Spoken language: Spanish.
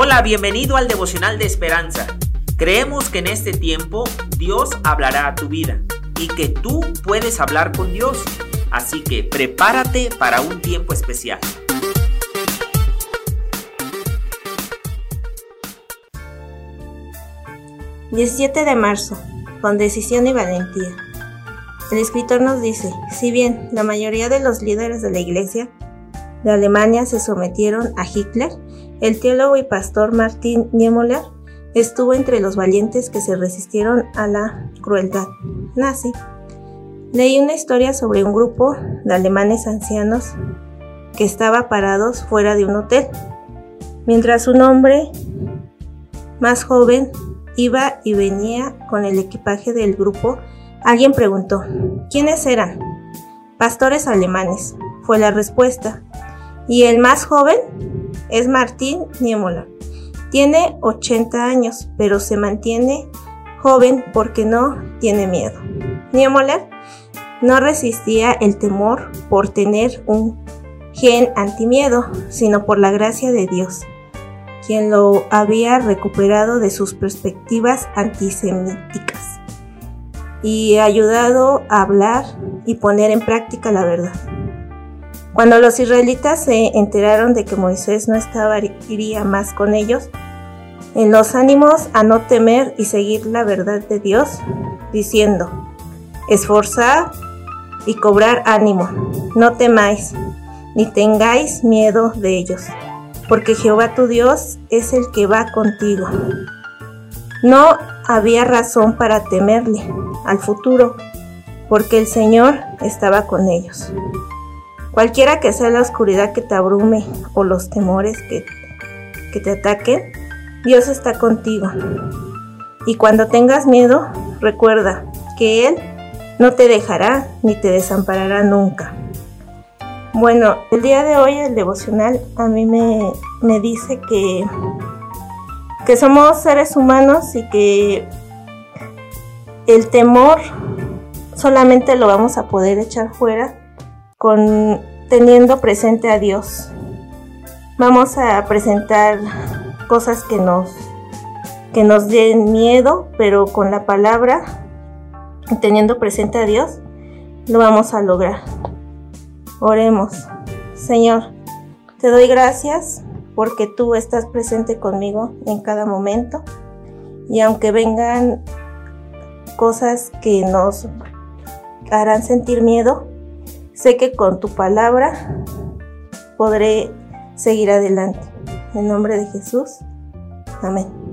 Hola, bienvenido al devocional de esperanza. Creemos que en este tiempo Dios hablará a tu vida y que tú puedes hablar con Dios. Así que prepárate para un tiempo especial. ...17 de marzo... ...con decisión y valentía... ...el escritor nos dice... ...si bien la mayoría de los líderes de la iglesia... ...de Alemania se sometieron a Hitler... El teólogo y pastor Martin Niemöller estuvo entre los valientes que se resistieron a la crueldad nazi. Leí una historia sobre un grupo de alemanes ancianos que estaba parados fuera de un hotel, mientras un hombre más joven iba y venía con el equipaje del grupo. Alguien preguntó, ¿quiénes eran? Pastores alemanes, fue la respuesta. ¿Y el más joven? Es Martín Niemöller. Tiene 80 años, pero se mantiene joven porque no tiene miedo. Niemöller no resistía el temor por tener un gen antimiedo, sino por la gracia de Dios, quien lo había recuperado de sus perspectivas antisemíticas y ayudado a hablar y poner en práctica la verdad. Cuando los israelitas se enteraron de que Moisés no estaba, iría más con ellos, en los ánimos a no temer y seguir la verdad de Dios, diciendo, esforzad y cobrar ánimo, no temáis, ni tengáis miedo de ellos, porque Jehová tu Dios es el que va contigo. No había razón para temerle al futuro, porque el Señor estaba con ellos. Cualquiera que sea la oscuridad que te abrume o los temores que, que te ataquen, Dios está contigo. Y cuando tengas miedo, recuerda que Él no te dejará ni te desamparará nunca. Bueno, el día de hoy el devocional a mí me, me dice que, que somos seres humanos y que el temor solamente lo vamos a poder echar fuera con teniendo presente a Dios. Vamos a presentar cosas que nos que nos den miedo, pero con la palabra teniendo presente a Dios lo vamos a lograr. Oremos. Señor, te doy gracias porque tú estás presente conmigo en cada momento y aunque vengan cosas que nos harán sentir miedo, Sé que con tu palabra podré seguir adelante. En nombre de Jesús. Amén.